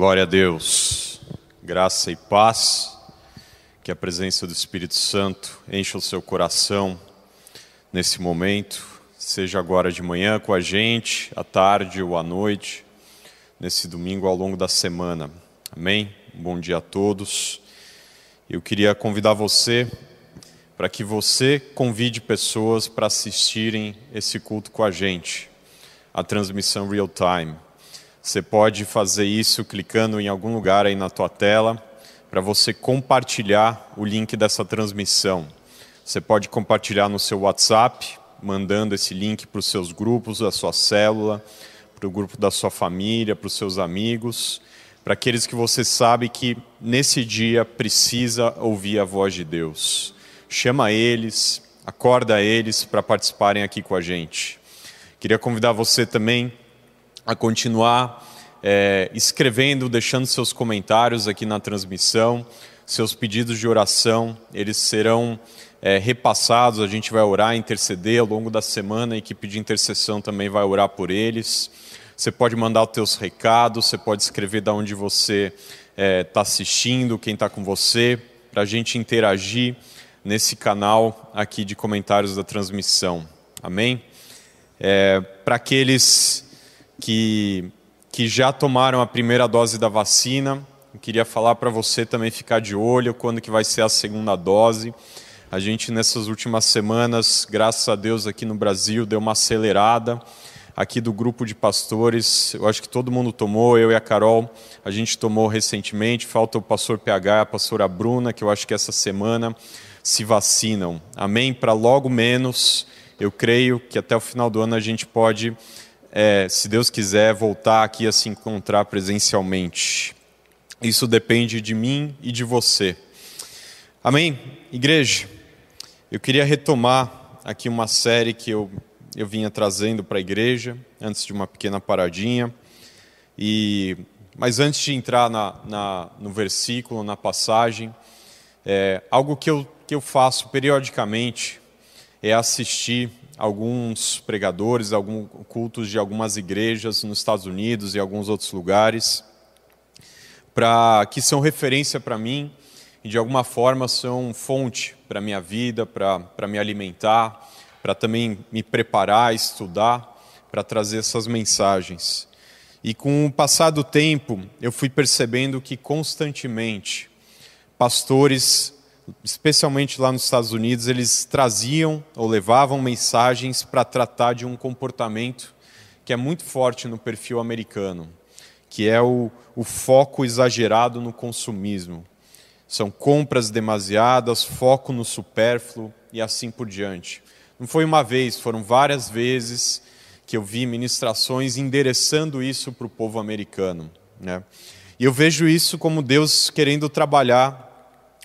Glória a Deus, graça e paz, que a presença do Espírito Santo encha o seu coração nesse momento, seja agora de manhã com a gente, à tarde ou à noite, nesse domingo ao longo da semana. Amém? Bom dia a todos. Eu queria convidar você para que você convide pessoas para assistirem esse culto com a gente, a transmissão real time. Você pode fazer isso clicando em algum lugar aí na tua tela para você compartilhar o link dessa transmissão. Você pode compartilhar no seu WhatsApp, mandando esse link para os seus grupos, da sua célula, para o grupo da sua família, para os seus amigos, para aqueles que você sabe que nesse dia precisa ouvir a voz de Deus. Chama eles, acorda eles para participarem aqui com a gente. Queria convidar você também a continuar é, escrevendo, deixando seus comentários aqui na transmissão, seus pedidos de oração, eles serão é, repassados, a gente vai orar, interceder ao longo da semana, a equipe de intercessão também vai orar por eles. Você pode mandar os teus recados, você pode escrever de onde você está é, tá assistindo, quem está com você, para a gente interagir nesse canal aqui de comentários da transmissão. Amém? É, para aqueles que, que já tomaram a primeira dose da vacina. Eu queria falar para você também ficar de olho quando que vai ser a segunda dose. A gente nessas últimas semanas, graças a Deus aqui no Brasil, deu uma acelerada. Aqui do grupo de pastores, eu acho que todo mundo tomou, eu e a Carol, a gente tomou recentemente. Falta o pastor PH a pastora Bruna, que eu acho que essa semana se vacinam. Amém? Para logo menos, eu creio que até o final do ano a gente pode é, se Deus quiser, voltar aqui a se encontrar presencialmente. Isso depende de mim e de você. Amém? Igreja, eu queria retomar aqui uma série que eu, eu vinha trazendo para a igreja, antes de uma pequena paradinha. E, mas antes de entrar na, na, no versículo, na passagem, é, algo que eu, que eu faço periodicamente é assistir alguns pregadores, alguns cultos de algumas igrejas nos Estados Unidos e alguns outros lugares, para que são referência para mim e de alguma forma são fonte para minha vida, para me alimentar, para também me preparar, estudar, para trazer essas mensagens. E com o passar do tempo, eu fui percebendo que constantemente pastores especialmente lá nos Estados Unidos, eles traziam ou levavam mensagens para tratar de um comportamento que é muito forte no perfil americano, que é o, o foco exagerado no consumismo. São compras demasiadas, foco no supérfluo e assim por diante. Não foi uma vez, foram várias vezes que eu vi ministrações endereçando isso para o povo americano. Né? E eu vejo isso como Deus querendo trabalhar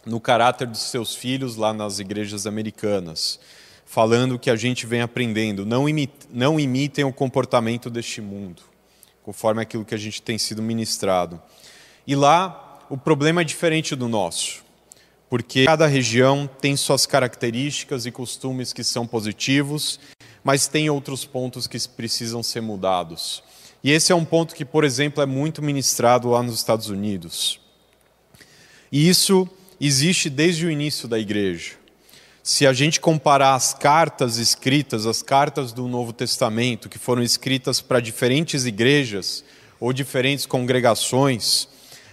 no caráter dos seus filhos lá nas igrejas americanas, falando que a gente vem aprendendo. Não, imitem, não imitem o comportamento deste mundo, conforme aquilo que a gente tem sido ministrado. E lá o problema é diferente do nosso, porque cada região tem suas características e costumes que são positivos, mas tem outros pontos que precisam ser mudados. E esse é um ponto que, por exemplo, é muito ministrado lá nos Estados Unidos. E isso existe desde o início da igreja. Se a gente comparar as cartas escritas, as cartas do Novo Testamento, que foram escritas para diferentes igrejas ou diferentes congregações,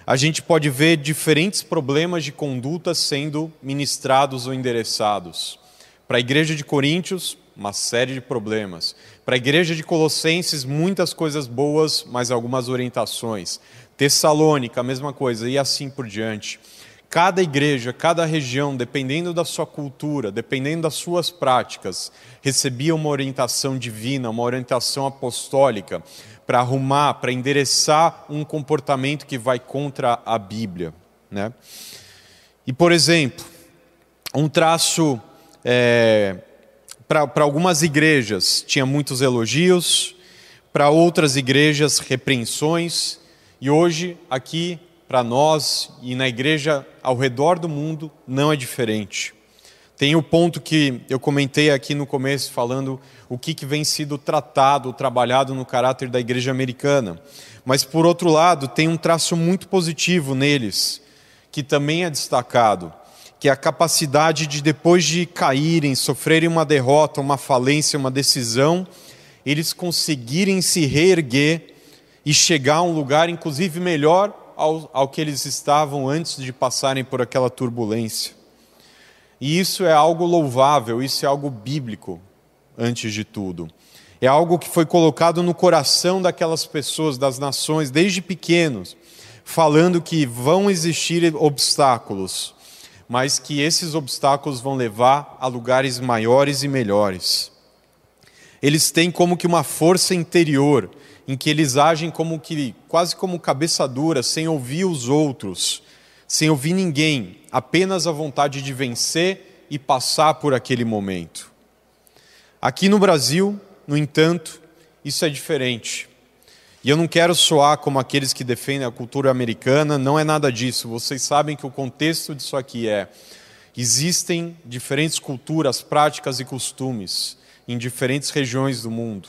a gente pode ver diferentes problemas de conduta sendo ministrados ou endereçados. Para a igreja de Coríntios, uma série de problemas. Para a igreja de Colossenses, muitas coisas boas, mas algumas orientações. Tessalônica, a mesma coisa, e assim por diante. Cada igreja, cada região, dependendo da sua cultura, dependendo das suas práticas, recebia uma orientação divina, uma orientação apostólica para arrumar, para endereçar um comportamento que vai contra a Bíblia. Né? E, por exemplo, um traço é, para algumas igrejas tinha muitos elogios, para outras igrejas repreensões, e hoje aqui para nós e na igreja ao redor do mundo não é diferente. Tem o ponto que eu comentei aqui no começo, falando o que, que vem sido tratado, trabalhado no caráter da igreja americana. Mas, por outro lado, tem um traço muito positivo neles, que também é destacado, que é a capacidade de, depois de caírem, sofrerem uma derrota, uma falência, uma decisão, eles conseguirem se reerguer e chegar a um lugar, inclusive, melhor ao, ao que eles estavam antes de passarem por aquela turbulência. E isso é algo louvável, isso é algo bíblico, antes de tudo. É algo que foi colocado no coração daquelas pessoas, das nações, desde pequenos, falando que vão existir obstáculos, mas que esses obstáculos vão levar a lugares maiores e melhores. Eles têm como que uma força interior em que eles agem como que quase como cabeça dura, sem ouvir os outros, sem ouvir ninguém, apenas a vontade de vencer e passar por aquele momento. Aqui no Brasil, no entanto, isso é diferente. E eu não quero soar como aqueles que defendem a cultura americana, não é nada disso. Vocês sabem que o contexto disso aqui é: existem diferentes culturas, práticas e costumes em diferentes regiões do mundo.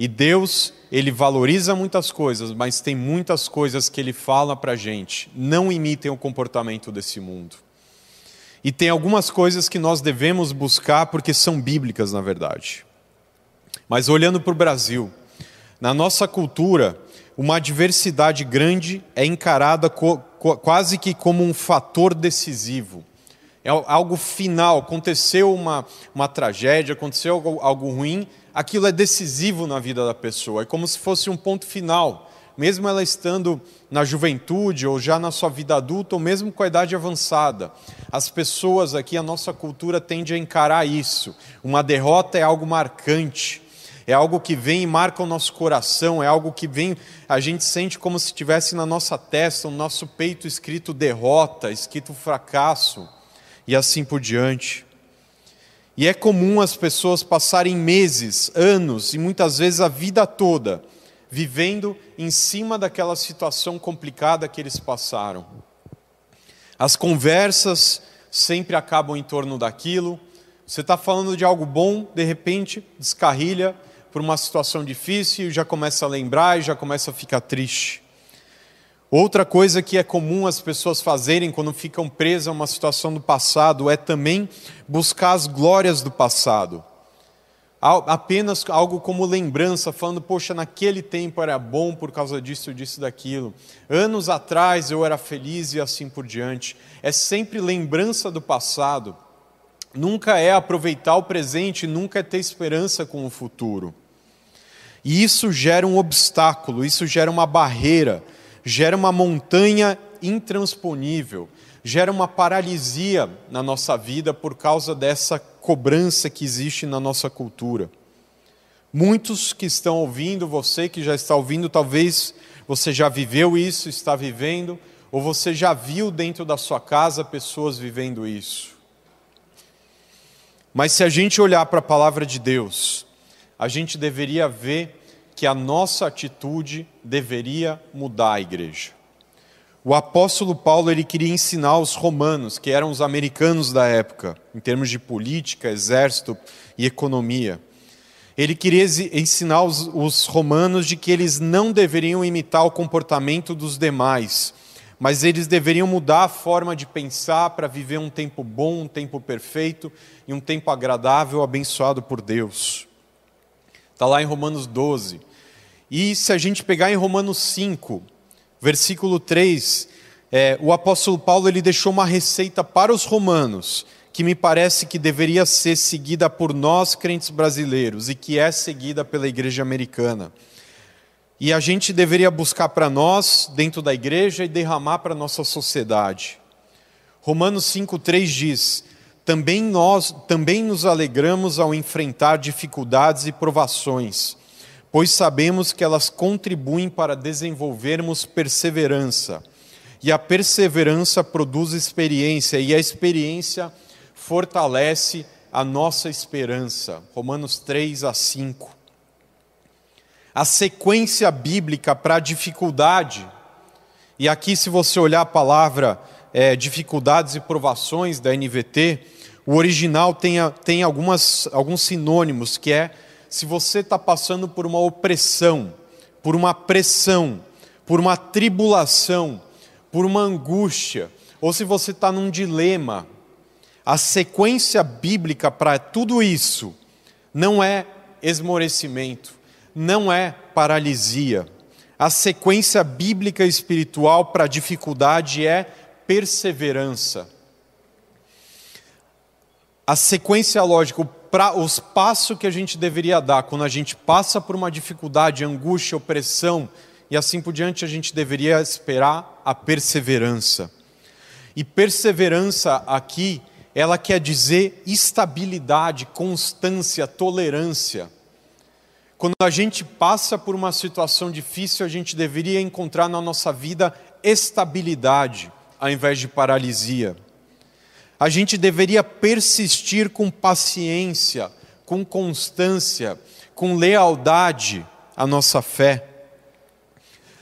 E Deus, ele valoriza muitas coisas, mas tem muitas coisas que ele fala para a gente. Não imitem o comportamento desse mundo. E tem algumas coisas que nós devemos buscar porque são bíblicas, na verdade. Mas olhando para o Brasil, na nossa cultura, uma diversidade grande é encarada quase que como um fator decisivo. É algo final. Aconteceu uma, uma tragédia, aconteceu algo, algo ruim, aquilo é decisivo na vida da pessoa, é como se fosse um ponto final, mesmo ela estando na juventude ou já na sua vida adulta ou mesmo com a idade avançada. As pessoas aqui, a nossa cultura tende a encarar isso. Uma derrota é algo marcante. É algo que vem e marca o nosso coração, é algo que vem, a gente sente como se tivesse na nossa testa, no nosso peito escrito derrota, escrito fracasso e assim por diante. E é comum as pessoas passarem meses, anos e muitas vezes a vida toda vivendo em cima daquela situação complicada que eles passaram. As conversas sempre acabam em torno daquilo. Você está falando de algo bom, de repente descarrilha por uma situação difícil e já começa a lembrar e já começa a ficar triste. Outra coisa que é comum as pessoas fazerem quando ficam presas a uma situação do passado é também buscar as glórias do passado. Apenas algo como lembrança, falando, poxa, naquele tempo era bom por causa disso, disso, daquilo. Anos atrás eu era feliz e assim por diante. É sempre lembrança do passado. Nunca é aproveitar o presente, nunca é ter esperança com o futuro. E isso gera um obstáculo, isso gera uma barreira gera uma montanha intransponível, gera uma paralisia na nossa vida por causa dessa cobrança que existe na nossa cultura. Muitos que estão ouvindo, você que já está ouvindo, talvez você já viveu isso, está vivendo, ou você já viu dentro da sua casa pessoas vivendo isso. Mas se a gente olhar para a palavra de Deus, a gente deveria ver que a nossa atitude deveria mudar a igreja. O apóstolo Paulo ele queria ensinar os romanos, que eram os americanos da época, em termos de política, exército e economia. Ele queria ensinar os, os romanos de que eles não deveriam imitar o comportamento dos demais, mas eles deveriam mudar a forma de pensar para viver um tempo bom, um tempo perfeito e um tempo agradável, abençoado por Deus. Está lá em Romanos 12. E se a gente pegar em Romanos 5, versículo 3, é, o apóstolo Paulo ele deixou uma receita para os romanos, que me parece que deveria ser seguida por nós crentes brasileiros e que é seguida pela igreja americana. E a gente deveria buscar para nós, dentro da igreja, e derramar para a nossa sociedade. Romanos 5,3 diz: também nós também nos alegramos ao enfrentar dificuldades e provações pois sabemos que elas contribuem para desenvolvermos perseverança. E a perseverança produz experiência, e a experiência fortalece a nossa esperança. Romanos 3 a 5. A sequência bíblica para a dificuldade, e aqui, se você olhar a palavra é, dificuldades e provações da NVT, O original tem, tem algumas, alguns sinônimos, que é se você está passando por uma opressão, por uma pressão, por uma tribulação, por uma angústia, ou se você está num dilema, a sequência bíblica para tudo isso não é esmorecimento, não é paralisia. A sequência bíblica espiritual para dificuldade é perseverança. A sequência lógica, os passos que a gente deveria dar quando a gente passa por uma dificuldade, angústia, opressão e assim por diante, a gente deveria esperar a perseverança. E perseverança aqui, ela quer dizer estabilidade, constância, tolerância. Quando a gente passa por uma situação difícil, a gente deveria encontrar na nossa vida estabilidade, ao invés de paralisia. A gente deveria persistir com paciência, com constância, com lealdade à nossa fé.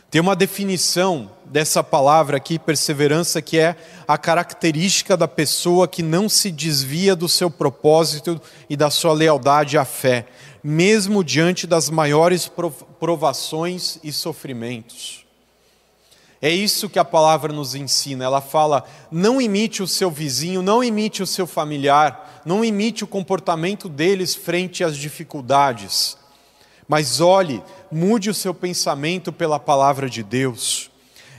Tem uma definição dessa palavra aqui, perseverança, que é a característica da pessoa que não se desvia do seu propósito e da sua lealdade à fé, mesmo diante das maiores provações e sofrimentos. É isso que a palavra nos ensina. Ela fala: não imite o seu vizinho, não imite o seu familiar, não imite o comportamento deles frente às dificuldades. Mas olhe, mude o seu pensamento pela palavra de Deus.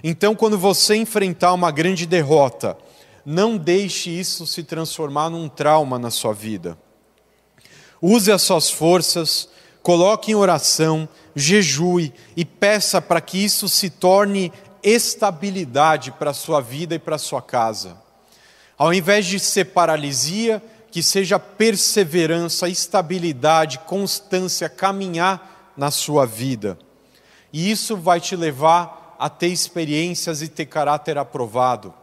Então, quando você enfrentar uma grande derrota, não deixe isso se transformar num trauma na sua vida. Use as suas forças, coloque em oração, jejue e peça para que isso se torne estabilidade para a sua vida e para a sua casa. Ao invés de ser paralisia, que seja perseverança, estabilidade, constância, caminhar na sua vida. E isso vai te levar a ter experiências e ter caráter aprovado.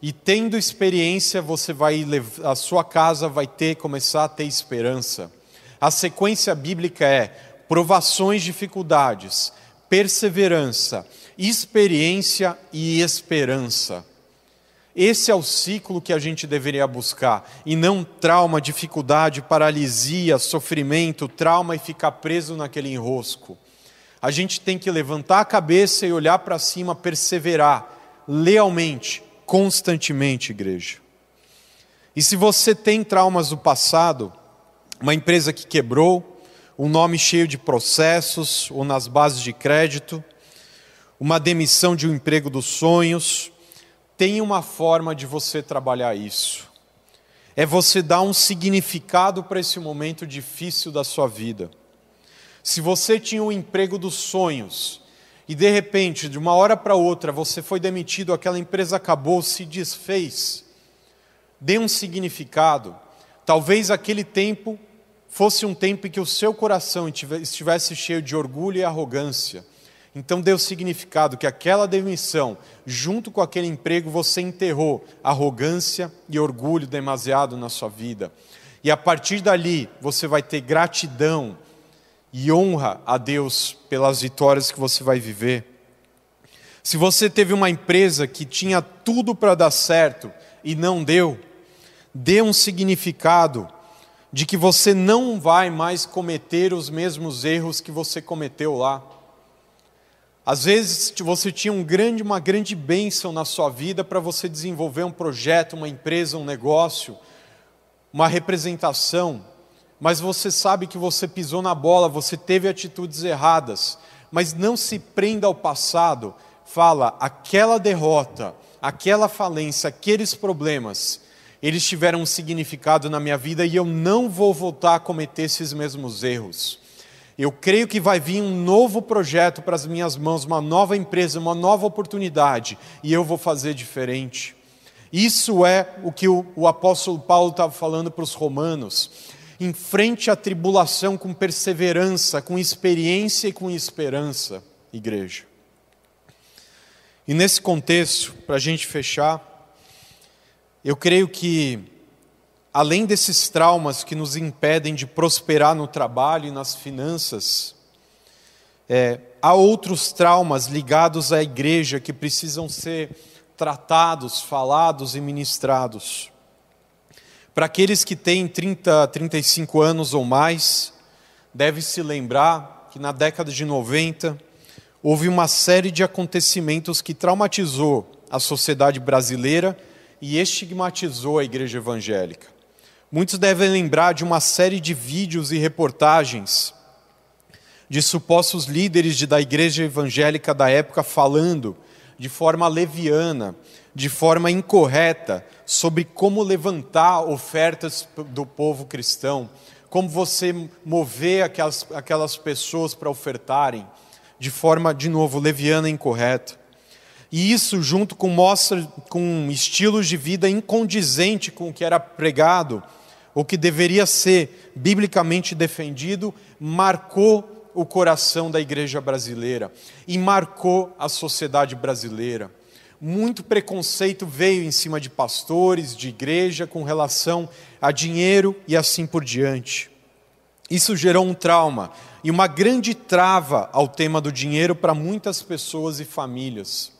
E tendo experiência, você vai a sua casa vai ter começar a ter esperança. A sequência bíblica é provações, dificuldades, perseverança, experiência e esperança. Esse é o ciclo que a gente deveria buscar, e não trauma, dificuldade, paralisia, sofrimento, trauma e ficar preso naquele enrosco. A gente tem que levantar a cabeça e olhar para cima, perseverar lealmente, constantemente, igreja. E se você tem traumas do passado, uma empresa que quebrou, um nome cheio de processos ou nas bases de crédito, uma demissão de um emprego dos sonhos, tem uma forma de você trabalhar isso. É você dar um significado para esse momento difícil da sua vida. Se você tinha um emprego dos sonhos e de repente, de uma hora para outra, você foi demitido, aquela empresa acabou, se desfez, dê um significado. Talvez aquele tempo fosse um tempo em que o seu coração estivesse cheio de orgulho e arrogância então deu significado que aquela demissão, junto com aquele emprego, você enterrou arrogância e orgulho demasiado na sua vida. E a partir dali, você vai ter gratidão e honra a Deus pelas vitórias que você vai viver. Se você teve uma empresa que tinha tudo para dar certo e não deu, dê um significado de que você não vai mais cometer os mesmos erros que você cometeu lá. Às vezes você tinha um grande, uma grande bênção na sua vida para você desenvolver um projeto, uma empresa, um negócio, uma representação, mas você sabe que você pisou na bola, você teve atitudes erradas, mas não se prenda ao passado, fala, aquela derrota, aquela falência, aqueles problemas, eles tiveram um significado na minha vida e eu não vou voltar a cometer esses mesmos erros. Eu creio que vai vir um novo projeto para as minhas mãos, uma nova empresa, uma nova oportunidade, e eu vou fazer diferente. Isso é o que o, o apóstolo Paulo estava falando para os romanos. Enfrente a tribulação com perseverança, com experiência e com esperança, igreja. E nesse contexto, para a gente fechar, eu creio que além desses traumas que nos impedem de prosperar no trabalho e nas finanças, é, há outros traumas ligados à igreja que precisam ser tratados, falados e ministrados. Para aqueles que têm 30, 35 anos ou mais, deve se lembrar que na década de 90 houve uma série de acontecimentos que traumatizou a sociedade brasileira e estigmatizou a igreja evangélica. Muitos devem lembrar de uma série de vídeos e reportagens de supostos líderes de, da igreja evangélica da época falando de forma leviana, de forma incorreta, sobre como levantar ofertas do povo cristão, como você mover aquelas, aquelas pessoas para ofertarem, de forma, de novo, leviana e incorreta. E isso, junto com mostra, com estilos de vida incondizente com o que era pregado, o que deveria ser biblicamente defendido, marcou o coração da igreja brasileira e marcou a sociedade brasileira. Muito preconceito veio em cima de pastores, de igreja, com relação a dinheiro e assim por diante. Isso gerou um trauma e uma grande trava ao tema do dinheiro para muitas pessoas e famílias.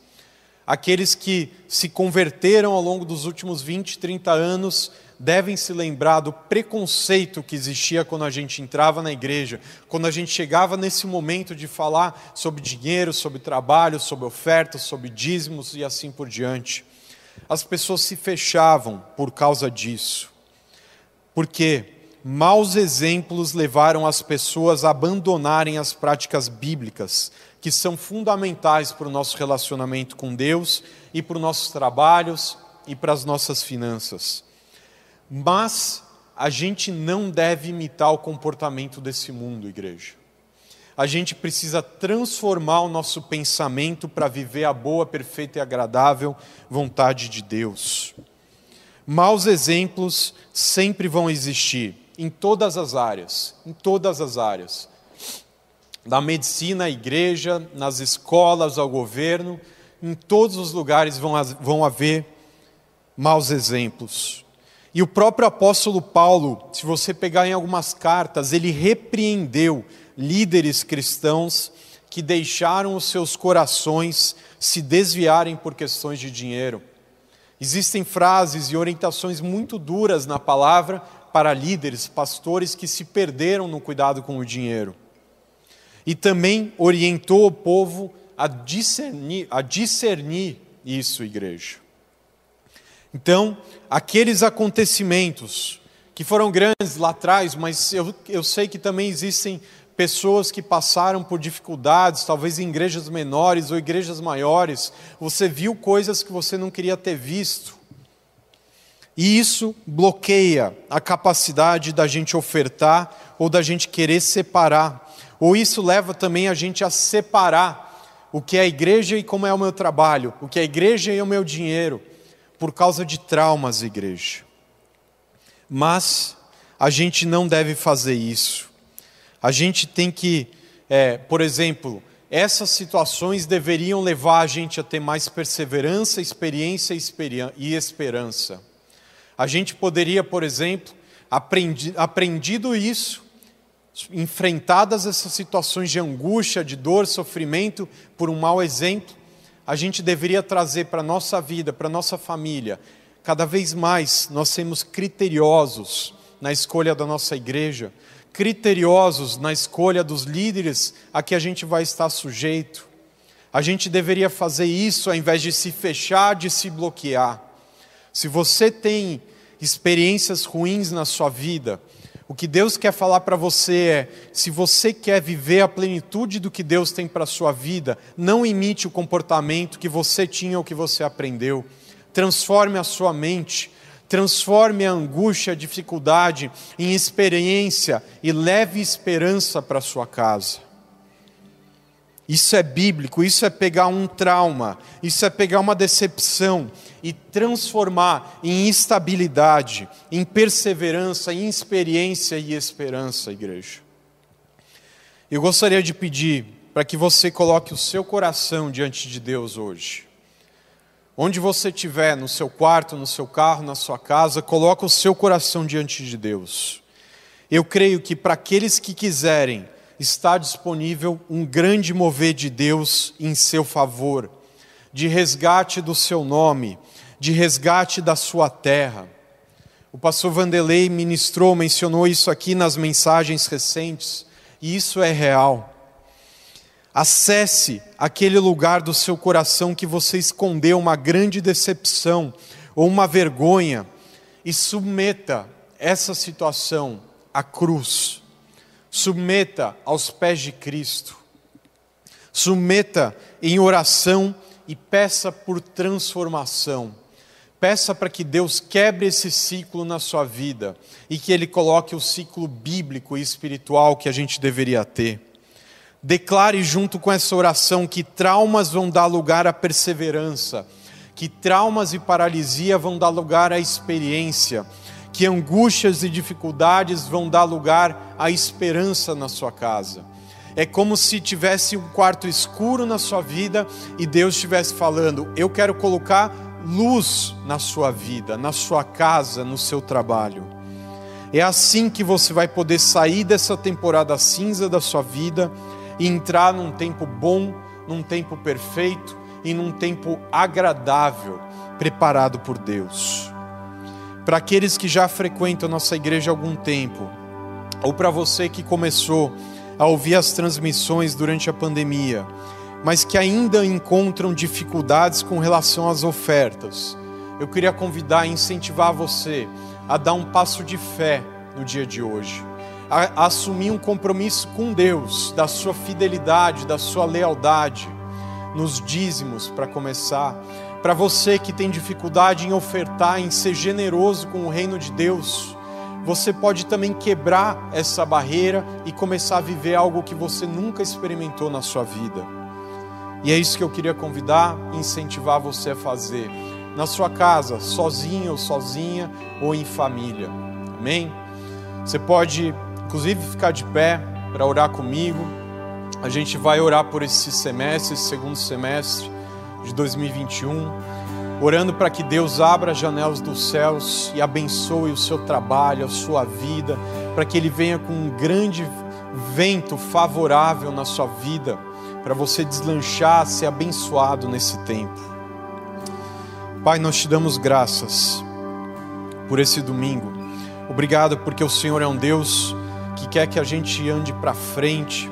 Aqueles que se converteram ao longo dos últimos 20, 30 anos devem se lembrar do preconceito que existia quando a gente entrava na igreja, quando a gente chegava nesse momento de falar sobre dinheiro, sobre trabalho, sobre ofertas, sobre dízimos e assim por diante. As pessoas se fechavam por causa disso. Porque maus exemplos levaram as pessoas a abandonarem as práticas bíblicas, que são fundamentais para o nosso relacionamento com Deus e para os nossos trabalhos e para as nossas finanças. Mas a gente não deve imitar o comportamento desse mundo, igreja. A gente precisa transformar o nosso pensamento para viver a boa, perfeita e agradável vontade de Deus. Maus exemplos sempre vão existir, em todas as áreas, em todas as áreas. Da medicina à igreja, nas escolas ao governo, em todos os lugares vão, vão haver maus exemplos. E o próprio apóstolo Paulo, se você pegar em algumas cartas, ele repreendeu líderes cristãos que deixaram os seus corações se desviarem por questões de dinheiro. Existem frases e orientações muito duras na palavra para líderes, pastores que se perderam no cuidado com o dinheiro. E também orientou o povo a discernir, a discernir isso, igreja. Então, aqueles acontecimentos que foram grandes lá atrás, mas eu, eu sei que também existem pessoas que passaram por dificuldades, talvez em igrejas menores ou igrejas maiores, você viu coisas que você não queria ter visto. E isso bloqueia a capacidade da gente ofertar ou da gente querer separar. Ou isso leva também a gente a separar o que é a igreja e como é o meu trabalho, o que é a igreja e o meu dinheiro por causa de traumas, igreja. Mas a gente não deve fazer isso. A gente tem que, é, por exemplo, essas situações deveriam levar a gente a ter mais perseverança, experiência e esperança. A gente poderia, por exemplo, aprendi, aprendido isso, enfrentadas essas situações de angústia, de dor, sofrimento, por um mau exemplo, a gente deveria trazer para a nossa vida, para a nossa família, cada vez mais nós sermos criteriosos na escolha da nossa igreja, criteriosos na escolha dos líderes a que a gente vai estar sujeito. A gente deveria fazer isso ao invés de se fechar, de se bloquear. Se você tem experiências ruins na sua vida, o que Deus quer falar para você é: se você quer viver a plenitude do que Deus tem para a sua vida, não imite o comportamento que você tinha ou que você aprendeu. Transforme a sua mente, transforme a angústia, a dificuldade em experiência e leve esperança para sua casa. Isso é bíblico, isso é pegar um trauma, isso é pegar uma decepção e transformar em estabilidade, em perseverança, em experiência e esperança, igreja. Eu gostaria de pedir para que você coloque o seu coração diante de Deus hoje. Onde você estiver, no seu quarto, no seu carro, na sua casa, coloque o seu coração diante de Deus. Eu creio que para aqueles que quiserem, está disponível um grande mover de Deus em seu favor, de resgate do seu nome, de resgate da sua terra. O pastor Vanderlei ministrou, mencionou isso aqui nas mensagens recentes, e isso é real. Acesse aquele lugar do seu coração que você escondeu uma grande decepção ou uma vergonha e submeta essa situação à cruz. Submeta aos pés de Cristo. Submeta em oração e peça por transformação. Peça para que Deus quebre esse ciclo na sua vida e que Ele coloque o ciclo bíblico e espiritual que a gente deveria ter. Declare junto com essa oração que traumas vão dar lugar à perseverança, que traumas e paralisia vão dar lugar à experiência, que angústias e dificuldades vão dar lugar à esperança na sua casa. É como se tivesse um quarto escuro na sua vida e Deus estivesse falando: Eu quero colocar luz na sua vida, na sua casa, no seu trabalho. É assim que você vai poder sair dessa temporada cinza da sua vida e entrar num tempo bom, num tempo perfeito e num tempo agradável, preparado por Deus. Para aqueles que já frequentam nossa igreja há algum tempo, ou para você que começou a ouvir as transmissões durante a pandemia, mas que ainda encontram dificuldades com relação às ofertas. Eu queria convidar e incentivar você a dar um passo de fé no dia de hoje, a, assumir um compromisso com Deus, da sua fidelidade, da sua lealdade, nos dízimos, para começar. Para você que tem dificuldade em ofertar, em ser generoso com o reino de Deus, você pode também quebrar essa barreira e começar a viver algo que você nunca experimentou na sua vida. E é isso que eu queria convidar, incentivar você a fazer. Na sua casa, sozinho ou sozinha, ou em família. Amém? Você pode, inclusive, ficar de pé para orar comigo. A gente vai orar por esse semestre, esse segundo semestre de 2021, orando para que Deus abra as janelas dos céus e abençoe o seu trabalho, a sua vida, para que Ele venha com um grande vento favorável na sua vida para você deslanchar, ser abençoado nesse tempo. Pai, nós te damos graças por esse domingo. Obrigado porque o Senhor é um Deus que quer que a gente ande para frente,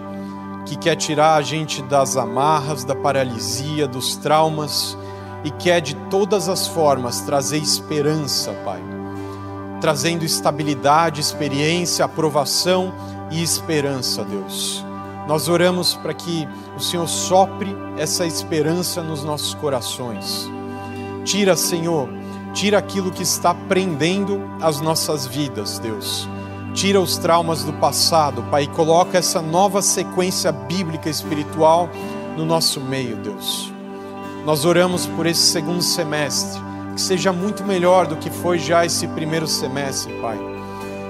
que quer tirar a gente das amarras, da paralisia, dos traumas e quer de todas as formas trazer esperança, Pai. Trazendo estabilidade, experiência, aprovação e esperança, Deus. Nós oramos para que o Senhor sopre essa esperança nos nossos corações. Tira, Senhor, tira aquilo que está prendendo as nossas vidas, Deus. Tira os traumas do passado, Pai, e coloca essa nova sequência bíblica espiritual no nosso meio, Deus. Nós oramos por esse segundo semestre, que seja muito melhor do que foi já esse primeiro semestre, Pai.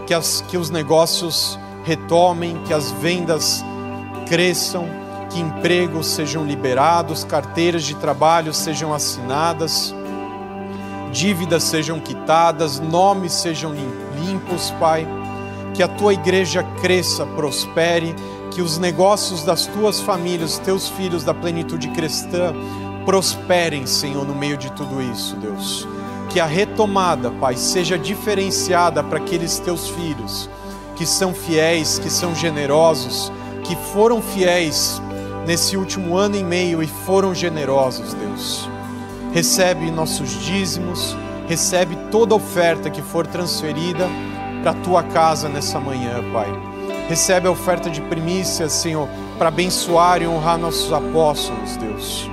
Que, as, que os negócios retomem, que as vendas cresçam, que empregos sejam liberados, carteiras de trabalho sejam assinadas, dívidas sejam quitadas, nomes sejam limpos, Pai. Que a tua igreja cresça, prospere, que os negócios das tuas famílias, teus filhos da plenitude cristã, prosperem, Senhor, no meio de tudo isso, Deus. Que a retomada, Pai, seja diferenciada para aqueles teus filhos que são fiéis, que são generosos, que foram fiéis nesse último ano e meio e foram generosos, Deus. Recebe nossos dízimos, recebe toda oferta que for transferida para a tua casa nessa manhã, Pai. Recebe a oferta de primícias, Senhor, para abençoar e honrar nossos apóstolos, Deus.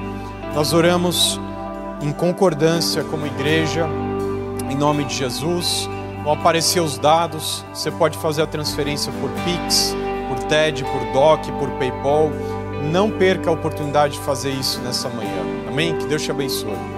Nós oramos em concordância como igreja, em nome de Jesus. Vão aparecer os dados, você pode fazer a transferência por Pix por TED, por DOC, por PayPal. Não perca a oportunidade de fazer isso nessa manhã. Amém? Que Deus te abençoe.